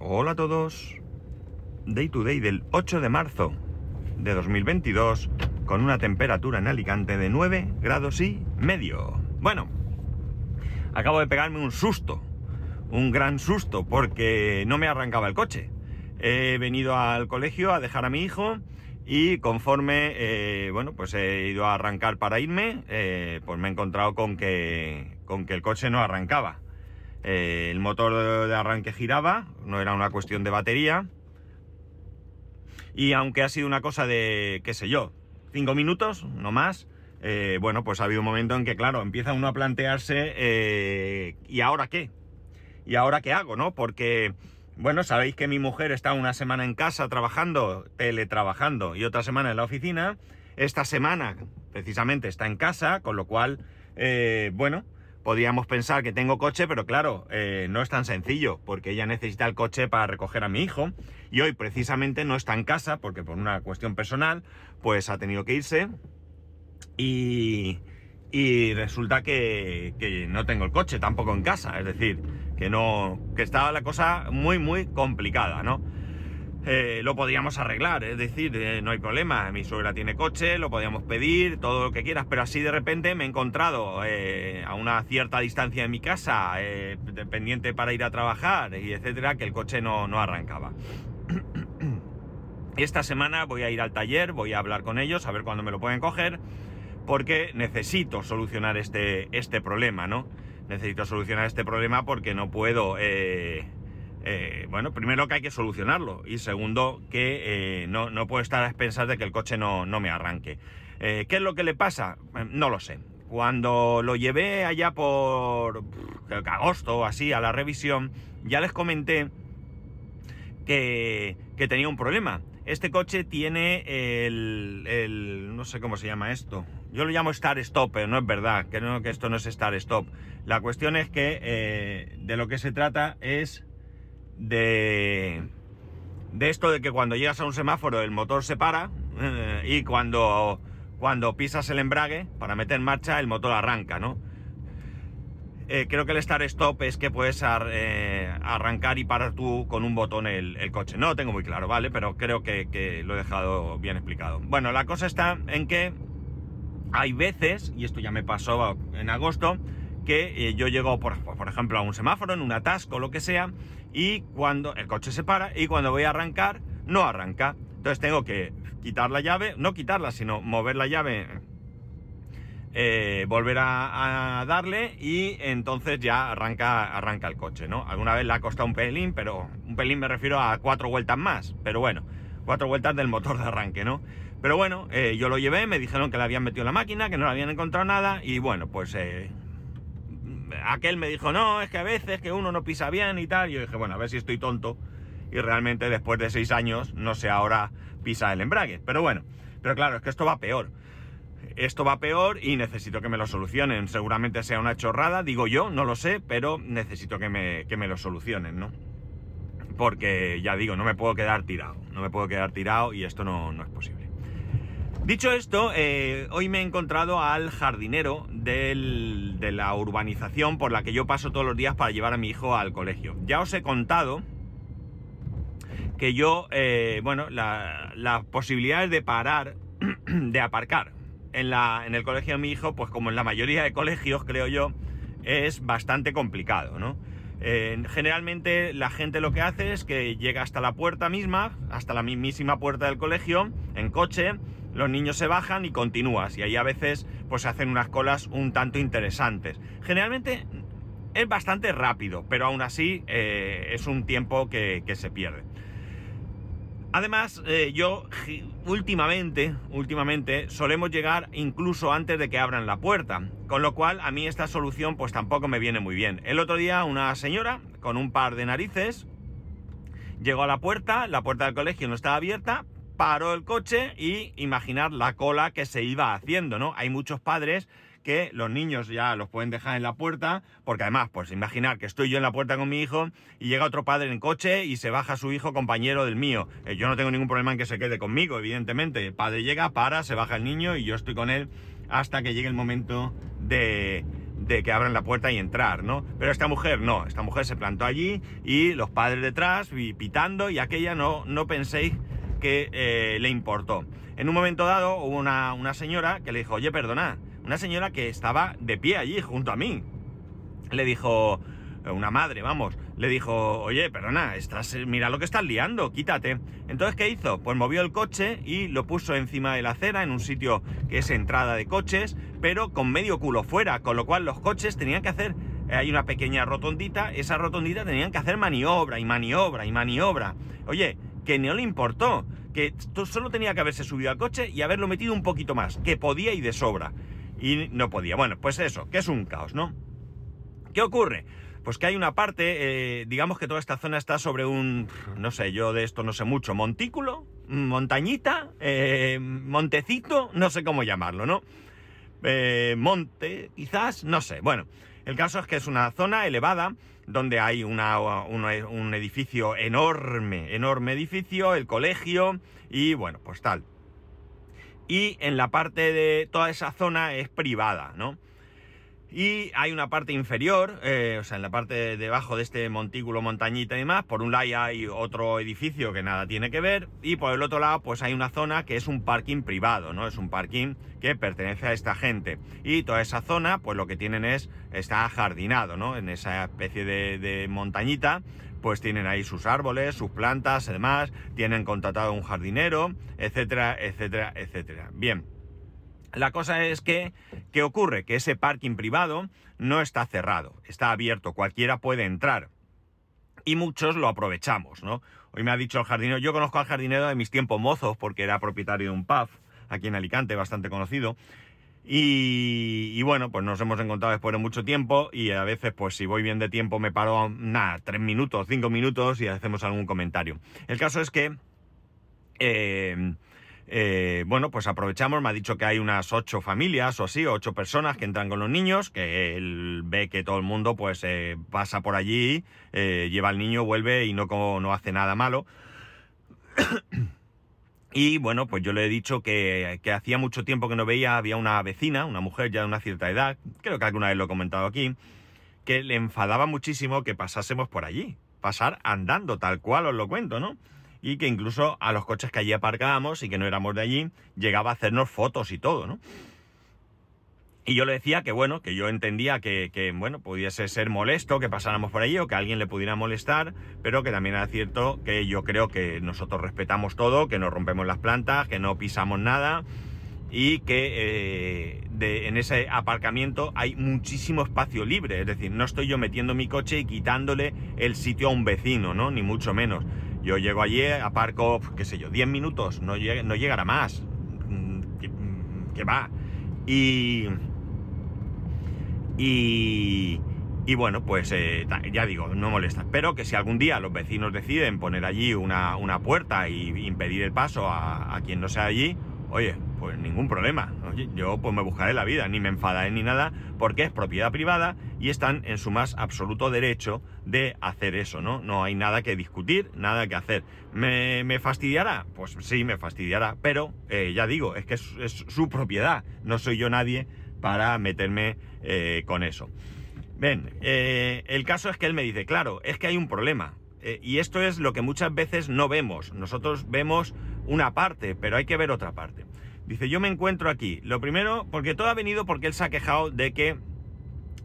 Hola a todos. Day to day del 8 de marzo de 2022 con una temperatura en Alicante de 9 grados y medio. Bueno, acabo de pegarme un susto, un gran susto, porque no me arrancaba el coche. He venido al colegio a dejar a mi hijo y conforme, eh, bueno, pues he ido a arrancar para irme, eh, pues me he encontrado con que, con que el coche no arrancaba. Eh, el motor de arranque giraba, no era una cuestión de batería. Y aunque ha sido una cosa de, qué sé yo, cinco minutos, no más, eh, bueno, pues ha habido un momento en que, claro, empieza uno a plantearse, eh, ¿y ahora qué? ¿Y ahora qué hago, no? Porque, bueno, sabéis que mi mujer está una semana en casa trabajando, teletrabajando, y otra semana en la oficina. Esta semana, precisamente, está en casa, con lo cual, bueno, podríamos pensar que tengo coche, pero claro, eh, no es tan sencillo, porque ella necesita el coche para recoger a mi hijo, y hoy precisamente no está en casa, porque por una cuestión personal, pues ha tenido que irse, y, y resulta que, que, no tengo el coche tampoco en casa, es decir, que no, que estaba la cosa muy, muy complicada, ¿no? Eh, lo podíamos arreglar, es decir, eh, no hay problema, mi suegra tiene coche, lo podíamos pedir, todo lo que quieras, pero así de repente me he encontrado eh, a una cierta distancia de mi casa, pendiente para ir a trabajar y etcétera, que el coche no, no arrancaba. Esta semana voy a ir al taller, voy a hablar con ellos, a ver cuándo me lo pueden coger, porque necesito solucionar este, este problema, ¿no? Necesito solucionar este problema porque no puedo... bueno, primero que hay que solucionarlo y segundo que eh, no, no, puedo estar a expensas de que el coche no, no me arranque. Eh, ¿Qué es lo que le pasa? No lo sé. Cuando lo llevé allá por agosto o así a la revisión, ya les comenté que, que tenía un problema. Este coche tiene el, el, no sé cómo se llama esto. Yo lo llamo Star Stop, pero no es verdad, que, no, que esto no es Star Stop. La cuestión es que de lo que se trata es de, de esto de que cuando llegas a un semáforo el motor se para eh, y cuando, cuando pisas el embrague para meter en marcha el motor arranca, ¿no? Eh, creo que el start stop es que puedes eh, arrancar y parar tú con un botón el, coche. No lo tengo muy claro, ¿vale? Pero creo que, que lo he dejado bien explicado. Bueno, la cosa está en que hay veces, y esto ya me pasó en agosto, que eh, yo llego, por, por, ejemplo, a un semáforo, en un atasco, lo que sea, y cuando el coche se para y cuando voy a arrancar, no arranca. Entonces tengo que quitar la llave, no quitarla, sino mover la llave, eh, volver a, darle y entonces ya arranca, arranca el coche, ¿no? Alguna vez le ha costado un pelín, pero un pelín me refiero a cuatro vueltas más, pero bueno, cuatro vueltas del motor de arranque, ¿no? Pero bueno, eh, yo lo llevé, me dijeron que le habían metido en la máquina, que no le habían encontrado nada y bueno, pues aquel me dijo, no, es que a veces que uno no pisa bien y tal. Yo dije, bueno, a ver si estoy tonto. Y realmente después de seis años, no sé ahora pisa el embrague. Pero bueno, pero claro, es que esto va peor. Esto va peor y necesito que me lo solucionen. Seguramente sea una chorrada, digo yo, no lo sé, pero necesito que me, que me lo solucionen, ¿no? Porque ya digo, no me puedo quedar tirado. No me puedo quedar tirado y esto no, no es posible. Dicho esto, eh, hoy me he encontrado al jardinero de la urbanización por la que yo paso todos los días para llevar a mi hijo al colegio. Ya os he contado que yo, eh, bueno, las la posibilidades de parar, de aparcar en el colegio de mi hijo, pues como en la mayoría de colegios, creo yo, es bastante complicado, ¿no? Eh, generalmente la gente lo que hace es que llega hasta la puerta misma, hasta la mismísima puerta del colegio, en coche, los niños se bajan y continúas. Y ahí a veces pues se hacen unas colas un tanto interesantes. Generalmente es bastante rápido, pero aún así eh, es un tiempo que, se pierde. Además, eh, yo últimamente, últimamente solemos llegar incluso antes de que abran la puerta, con lo cual a mí esta solución pues tampoco me viene muy bien. El otro día una señora con un par de narices llegó a la puerta, la puerta del colegio no estaba abierta, paró el coche y imaginar la cola que se iba haciendo, ¿no? Hay muchos padres que los niños ya los pueden dejar en la puerta, porque además, pues imaginar que estoy yo en la puerta con mi hijo y llega otro padre en coche y se baja su hijo compañero del mío. Eh, yo no tengo ningún problema en que se quede conmigo, evidentemente. El padre llega, para, se baja el niño y yo estoy con él hasta que llegue el momento de, de que abran la puerta y entrar, ¿no? Pero esta mujer no, esta mujer se plantó allí y los padres detrás pitando y aquella no, no penséis que eh, le importó. En un momento dado hubo una, una señora que le dijo, oye, perdona, una señora que estaba de pie allí junto a mí. Le dijo, una madre, vamos, le dijo, oye, perdona, estás, mira lo que estás liando, quítate. Entonces, ¿qué hizo? Pues movió el coche y lo puso encima de la acera en un sitio que es entrada de coches, pero con medio culo fuera, con lo cual los coches tenían que hacer, eh, hay una pequeña rotondita, esa rotondita tenían que hacer maniobra y maniobra y maniobra. Oye, que no le importó, que solo tenía que haberse subido al coche y haberlo metido un poquito más, que podía y de sobra. Y no podía. Bueno, pues eso, que es un caos, ¿no? ¿Qué ocurre? Pues que hay una parte, eh, digamos que toda esta zona está sobre un, no sé, yo de esto no sé mucho, montículo, montañita, eh, montecito, no sé cómo llamarlo, ¿no? Eh, monte, quizás, no sé. Bueno, el caso es que es una zona elevada donde hay una, un edificio enorme, enorme edificio, el colegio y bueno, pues tal. Y en la parte de toda esa zona es privada, ¿no? Y hay una parte inferior, eh, o sea, en la parte de debajo de este montículo, montañita y demás. Por un lado hay otro edificio que nada tiene que ver. Y por el otro lado, pues hay una zona que es un parking privado, ¿no? Es un parking que pertenece a esta gente. Y toda esa zona, pues lo que tienen es, está jardinado, ¿no? En esa especie de, de montañita, pues tienen ahí sus árboles, sus plantas, además, tienen contratado un jardinero, etcétera, etcétera, etcétera. Bien. La cosa es que, ¿qué ocurre? Que ese parking privado no está cerrado, está abierto, cualquiera puede entrar. Y muchos lo aprovechamos, ¿no? Hoy me ha dicho el jardinero, yo conozco al jardinero de mis tiempos mozos porque era propietario de un pub aquí en Alicante, bastante conocido. Y, bueno, pues nos hemos encontrado después de mucho tiempo y a veces, pues si voy bien de tiempo, me paro, nada, tres minutos, cinco minutos y hacemos algún comentario. El caso es que... Eh, eh, bueno, pues aprovechamos, me ha dicho que hay unas ocho familias o así, ocho personas que entran con los niños, que él ve que todo el mundo pues eh, pasa por allí, eh, lleva al niño, vuelve y no, no hace nada malo. y bueno, pues yo le he dicho que, que, hacía mucho tiempo que no veía, había una vecina, una mujer ya de una cierta edad, creo que alguna vez lo he comentado aquí, que le enfadaba muchísimo que pasásemos por allí, pasar andando, tal cual os lo cuento, ¿no? Y que incluso a los coches que allí aparcábamos y que no éramos de allí, llegaba a hacernos fotos y todo, ¿no? Y yo le decía que bueno, que yo entendía que, bueno, pudiese ser molesto que pasáramos por allí o que alguien le pudiera molestar, pero que también era cierto que yo creo que nosotros respetamos todo, que no rompemos las plantas, que no pisamos nada y que eh, en ese aparcamiento hay muchísimo espacio libre, es decir, no estoy yo metiendo mi coche y quitándole el sitio a un vecino, ¿no? Ni mucho menos. Yo llego allí, aparco, qué sé yo, 10 minutos, no, no llegará más. Mm, mm, que, va. Y. Y. Y bueno, pues eh, ya digo, no molesta. Pero que si algún día los vecinos deciden poner allí una, una puerta y impedir el paso a, a quien no sea allí, oye, pues ningún problema. yo pues me buscaré la vida, ni me enfadaré ni nada, porque es propiedad privada y están en su más absoluto derecho de hacer eso, ¿no? No hay nada que discutir, nada que hacer. ¿Me, fastidiará? Pues sí, me fastidiará, pero eh, ya digo, es que es, su propiedad, no soy yo nadie para meterme eh, con eso. Ven, eh, el caso es que él me dice, claro, es que hay un problema. y esto es lo que muchas veces no vemos. Nosotros vemos una parte, pero hay que ver otra parte. Dice, yo me encuentro aquí. Lo primero, porque todo ha venido porque él se ha quejado de que,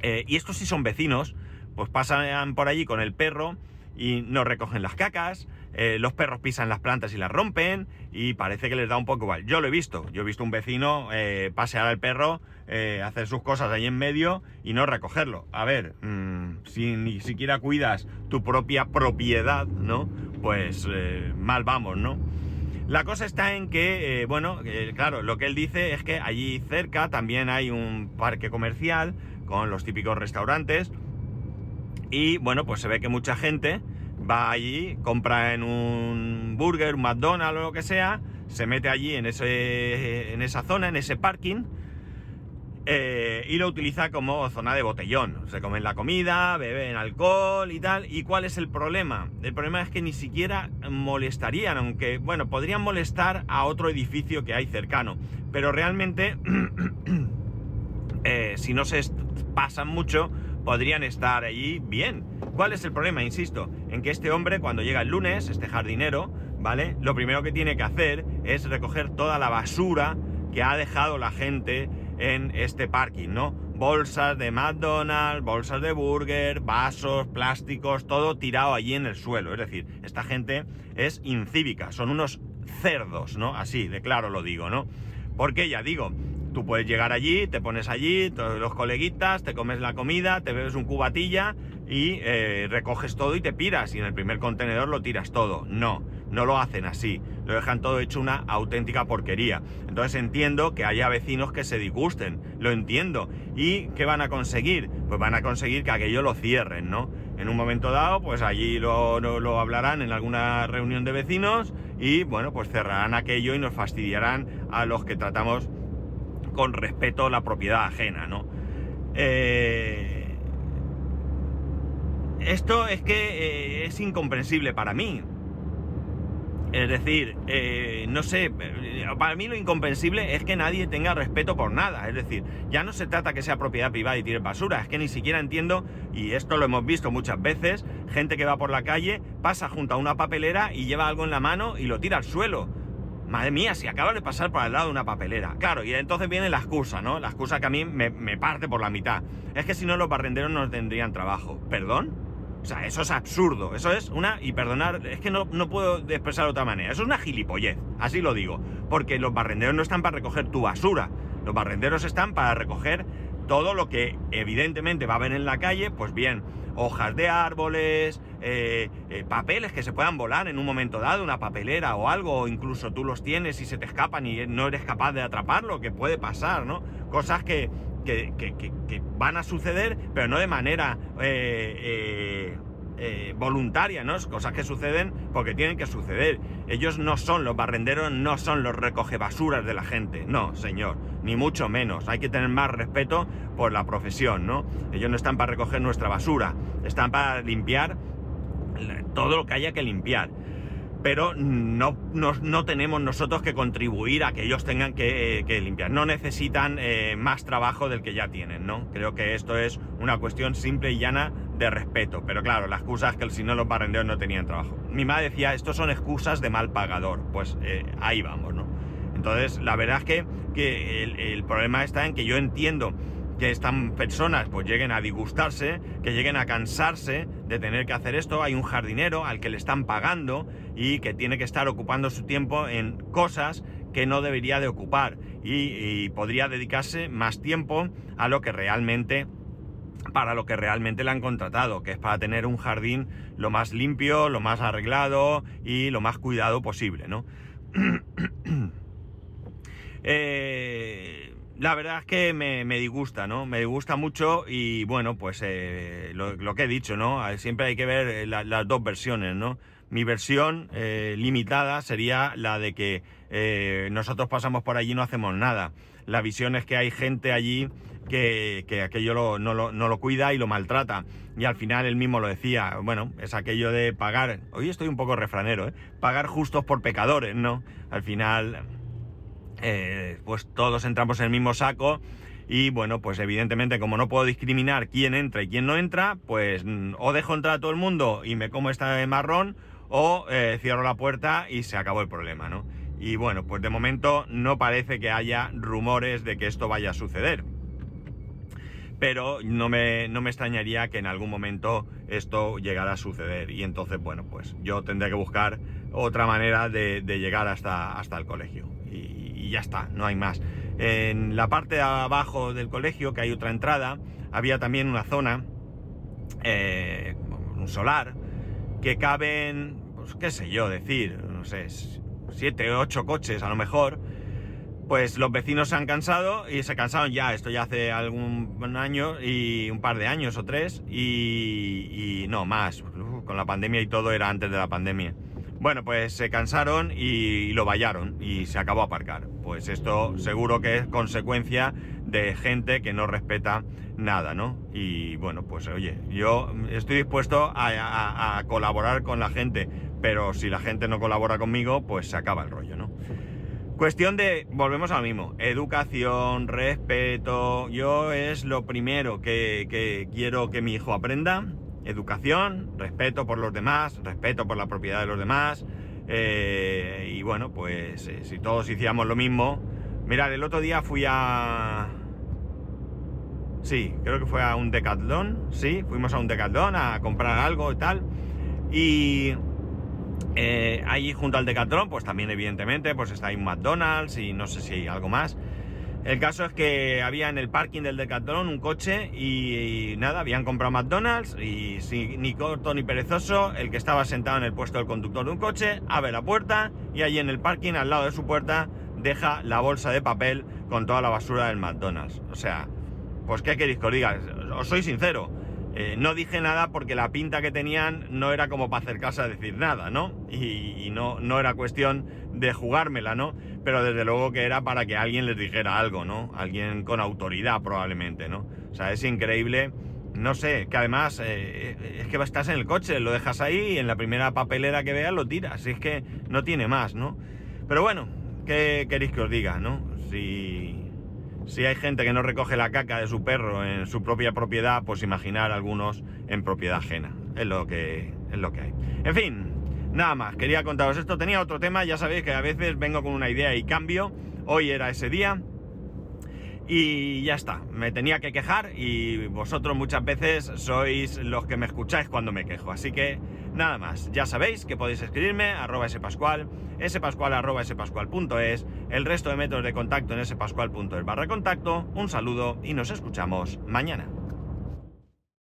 eh, y estos sí son vecinos, pues pasan por allí con el perro y no recogen las cacas, eh, los perros pisan las plantas y las rompen y parece que les da un poco igual. Yo lo he visto, yo he visto un vecino eh, pasear al perro, hacer sus cosas ahí en medio y no recogerlo. A ver, mm, si ni siquiera cuidas tu propia propiedad, ¿no? Pues mal vamos, ¿no? La cosa está en que, eh, bueno, claro, lo que él dice es que allí cerca también hay un parque comercial con los típicos restaurantes y bueno, pues se ve que mucha gente va allí, compra en un burger, un McDonald's o lo que sea, se mete allí en, ese, en esa zona, en ese parking eh, y lo utiliza como zona de botellón. Se comen la comida, beben alcohol y tal. ¿Y cuál es el problema? El problema es que ni siquiera molestarían, aunque, bueno, podrían molestar a otro edificio que hay cercano. Pero realmente eh, si no se pasan mucho, podrían estar allí bien. ¿Cuál es el problema? Insisto, en que este hombre cuando llega el lunes, este jardinero, ¿vale? Lo primero que tiene que hacer es recoger toda la basura que ha dejado la gente en este parking, ¿no? Bolsas de McDonald's, bolsas de burger, vasos, plásticos, todo tirado allí en el suelo. Es decir, esta gente es incívica, son unos cerdos, ¿no? Así, de claro lo digo, ¿no? Porque ya digo, tú puedes llegar allí, te pones allí, todos los coleguitas, te comes la comida, te bebes un cubatilla y eh, recoges todo y te piras y en el primer contenedor lo tiras todo. No, no lo hacen así, lo dejan todo hecho una auténtica porquería. Entonces entiendo que haya vecinos que se disgusten, lo entiendo. ¿Y qué van a conseguir? Pues van a conseguir que aquello lo cierren, ¿no? En un momento dado, pues allí lo, lo hablarán en alguna reunión de vecinos y bueno, pues cerrarán aquello y nos fastidiarán a los que tratamos con respeto la propiedad ajena, ¿no? Eh, esto es que eh, es incomprensible para mí. Es decir, eh, no sé, para mí lo incomprensible es que nadie tenga respeto por nada. Es decir, ya no se trata que sea propiedad privada y tire basura, es que ni siquiera entiendo, y esto lo hemos visto muchas veces, gente que va por la calle, pasa junto a una papelera y lleva algo en la mano y lo tira al suelo. Madre mía, si acaba de pasar por al lado de una papelera. Claro, y entonces viene la excusa, ¿no? La excusa que a mí me, me parte por la mitad. Es que si no los barrenderos no tendrían trabajo. ¿Perdón? O sea, eso es absurdo. Eso es una, y perdonar, es que no, no puedo expresar de otra manera. Eso es una gilipollez, así lo digo. Porque los barrenderos no están para recoger tu basura. Los barrenderos están para recoger todo lo que evidentemente va a haber en la calle, pues bien, hojas de árboles, eh, eh, papeles que se puedan volar en un momento dado, una papelera o algo, o incluso tú los tienes y se te escapan y no eres capaz de atraparlo, que puede pasar, ¿no? Cosas que, que, van a suceder, pero no de manera eh, eh, eh, voluntaria, ¿no? Cosas que suceden porque tienen que suceder. Ellos no son los barrenderos, no son los recogebasuras de la gente, no, señor, ni mucho menos. Hay que tener más respeto por la profesión, ¿no? Ellos no están para recoger nuestra basura, están para limpiar todo lo que haya que limpiar pero no, no, tenemos nosotros que contribuir a que ellos tengan que, limpiar. No necesitan eh, más trabajo del que ya tienen, ¿no? Creo que esto es una cuestión simple y llana de respeto. Pero claro, la excusa es que si no los barrenderos no tenían trabajo. Mi madre decía, estos son excusas de mal pagador. Pues eh, ahí vamos, ¿no? Entonces, la verdad es que, que el problema está en que yo entiendo que estas personas pues lleguen a disgustarse, que lleguen a cansarse de tener que hacer esto. Hay un jardinero al que le están pagando y que tiene que estar ocupando su tiempo en cosas que no debería de ocupar y, podría dedicarse más tiempo a lo que realmente para lo que realmente le han contratado, que es para tener un jardín lo más limpio, lo más arreglado y lo más cuidado posible, ¿no? eh, la verdad es que me, disgusta, ¿no? Me disgusta mucho y bueno, pues eh, lo, que he dicho, ¿no? Siempre hay que ver eh, las dos versiones, ¿no? Mi versión eh, limitada sería la de que nosotros pasamos por allí y no hacemos nada. La visión es que hay gente allí que, aquello no, lo, no, lo, cuida y lo maltrata. Y al final él mismo lo decía, bueno, es aquello de pagar, hoy estoy un poco refranero, ¿eh? Pagar justos por pecadores, ¿no? Al final eh, pues todos entramos en el mismo saco y bueno, pues evidentemente como no puedo discriminar quién entra y quién no entra, pues mm, o dejo entrar a todo el mundo y me como esta marrón o eh, cierro la puerta y se acabó el problema, ¿no? Y bueno, pues de momento no parece que haya rumores de que esto vaya a suceder. Pero no me, no me extrañaría que en algún momento esto llegara a suceder. Y entonces, bueno, pues yo tendré que buscar otra manera de, llegar hasta, hasta el colegio. Y, ya está, no hay más. En la parte de abajo del colegio, que hay otra entrada, había también una zona, eh, un solar, que caben, pues qué sé yo decir, no sé, siete o ocho coches a lo mejor. Pues los vecinos se han cansado y se cansaron ya, esto ya hace algún año y un par de años o tres y no más, con la pandemia y todo era antes de la pandemia. Bueno, pues se cansaron y lo vallaron y se acabó a aparcar. Pues esto seguro que es consecuencia de gente que no respeta nada, ¿no? Y bueno, pues oye, yo estoy dispuesto a, colaborar con la gente, pero si la gente no colabora conmigo, pues se acaba el rollo, ¿no? Cuestión de, volvemos a lo mismo, educación, respeto, yo es lo primero que quiero que mi hijo aprenda, educación, respeto por los demás, respeto por la propiedad de los demás, eh, y bueno, pues eh, si todos hiciéramos lo mismo, mirad, el otro día fui a... Sí, creo que fue a un Decathlon, sí, fuimos a un Decathlon a comprar algo y tal, y eh, ahí junto al Decathlon, pues también evidentemente, pues está ahí un McDonald's y no sé si hay algo más. El caso es que había en el parking del Decathlon un coche y, nada, habían comprado McDonald's y ni corto ni perezoso, el que estaba sentado en el puesto del conductor de un coche abre la puerta y allí en el parking, al lado de su puerta, deja la bolsa de papel con toda la basura del McDonald's. O sea, pues ¿qué queréis que os? Os soy sincero, eh, no dije nada porque la pinta que tenían no era como para acercarse a decir nada, ¿no? Y, no, no era cuestión de jugármela, ¿no? Pero desde luego que era para que alguien les dijera algo, ¿no? Alguien con autoridad probablemente, ¿no? O sea, es increíble. No sé, que además eh, es que estás en el coche, lo dejas ahí y en la primera papelera que veas lo tiras. Es que no tiene más, ¿no? Pero bueno, ¿qué queréis que os diga, no? Si si hay gente que no recoge la caca de su perro en su propia propiedad, pues imaginar algunos en propiedad ajena. Es lo que, es lo que hay. En fin, nada más. Quería contaros esto. Tenía otro tema. Ya sabéis que a veces vengo con una idea y cambio. Hoy era ese día. Y ya está, me tenía que quejar y vosotros muchas veces sois los que me escucháis cuando me quejo. Así que nada más, ya sabéis que podéis escribirme arroba spascual, spascual arroba spascual.es, el resto de métodos de contacto en spascual.es barra contacto. Un saludo y nos escuchamos mañana.